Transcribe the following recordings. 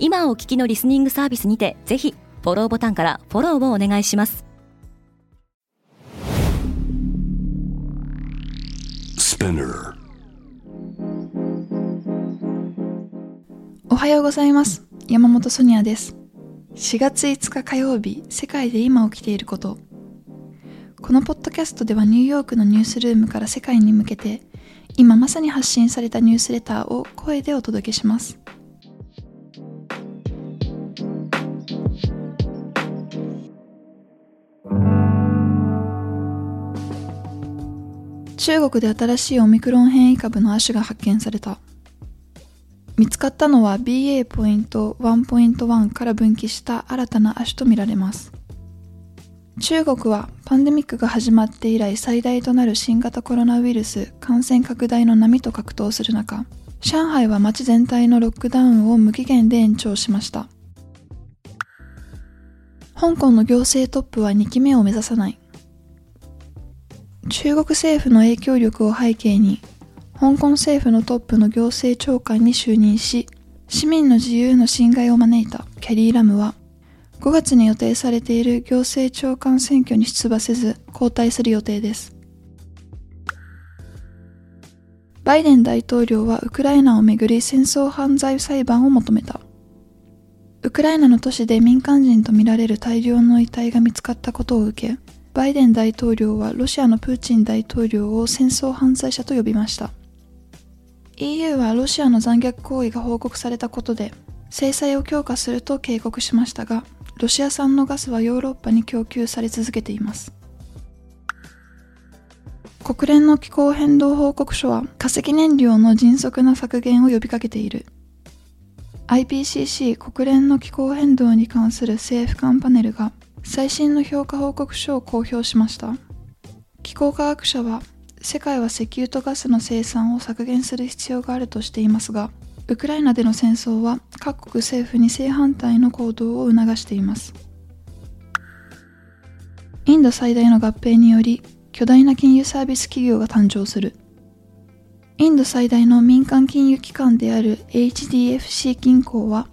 今お聞きのリスニングサービスにてぜひフォローボタンからフォローをお願いします。おはようございます。山本ソニアです。4月5日火曜日世界で今起きていること。このポッドキャストではニューヨークのニュースルームから世界に向けて今まさに発信されたニュースレターを声でお届けします中国で新しいオミクロン変異株の亜種が発見された。見つかったのは BA.1.1 から分岐した新たな亜種とみられます。中国はパンデミックが始まって以来最大となる新型コロナウイルス感染拡大の波と格闘する中上海は街全体のロックダウンを無期限で延長しました。香港の行政トップは2期目を目指さない。中国政府の影響力を背景に香港政府のトップの行政長官に就任し、市民の自由の侵害を招いたキャリー・ラムは、5月に予定されている行政長官選挙に出馬せず交代する予定です。バイデン大統領はウクライナをめぐり戦争犯罪裁判を求めた。ウクライナの都市で民間人とみられる大量の遺体が見つかったことを受け、バイデン大統領はロシアのプーチン大統領を戦争犯罪者と呼びました。EU はロシアの残虐行為が報告されたことで制裁を強化すると警告しましたがロシア産のガスはヨーロッパに供給され続けています国連の気候変動報告書は化石燃料の迅速な削減を呼びかけている IPCC 国連の気候変動に関する政府間パネルが最新の評価報告書を公表しました。気候科学者は世界は石油とガスの生産を削減する必要があるとしていますがウクライナでの戦争は各国政府に正反対の行動を促しています。インド最大の合併により巨大な金融サービス企業が誕生する。インド最大の民間金融機関である HDFC 銀行は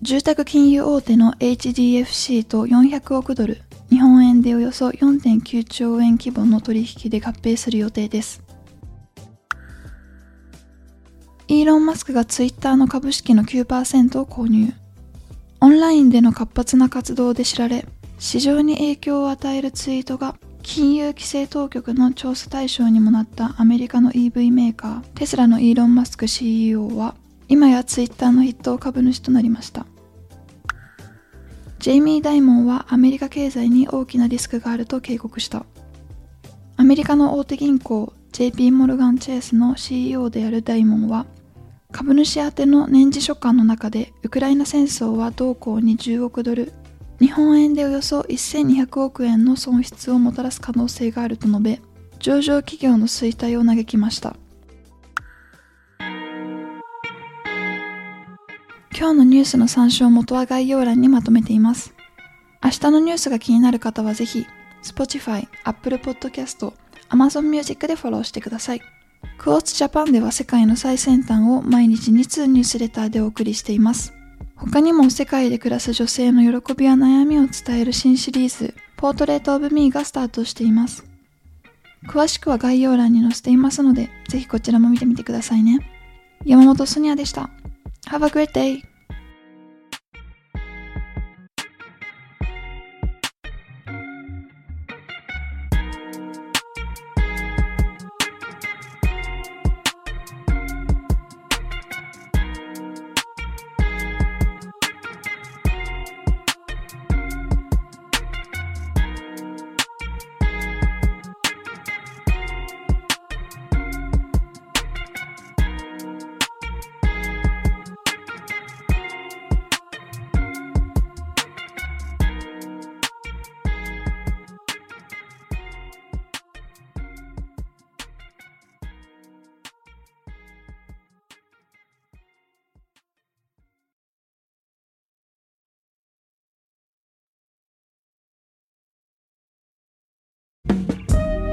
住宅金融大手の HDFC と400億ドル日本円でおよそ4.9兆円規模の取引で合併する予定です。イーロン・マスクがツイッターの株式の9%を購入。オンラインでの活発な活動で知られ、市場に影響を与えるツイートが金融規制当局の調査対象にもなったアメリカの EV メーカーテスラのイーロン・マスク CEO は今やツイッターの筆頭株主となりました。ジェイミー・ダイモンはアメリカ経済に大きなリスクがあると警告した。アメリカの大手銀行 JP モルガン・チェイスの CEO であるダイモンは、株主宛ての年次書簡の中でウクライナ戦争は同行に10億ドル、日本円でおよそ1200億円の損失をもたらす可能性があると述べ、上場企業の衰退を嘆きました。今日のニュースの参照元は概要欄にまとめています。明日のニュースが気になる方はぜひ、Spotify、Apple Podcast、Amazon Music でフォローしてください。クォーツジャパンでは世界の最先端を毎日2通ニュースレターでお送りしています。他にも世界で暮らす女性の喜びや悩みを伝える新シリーズ、ポートレートオブミーがスタートしています。詳しくは概要欄に載せていますので、ぜひこちらも見てみてくださいね。山本ソニアでした。Have a great day!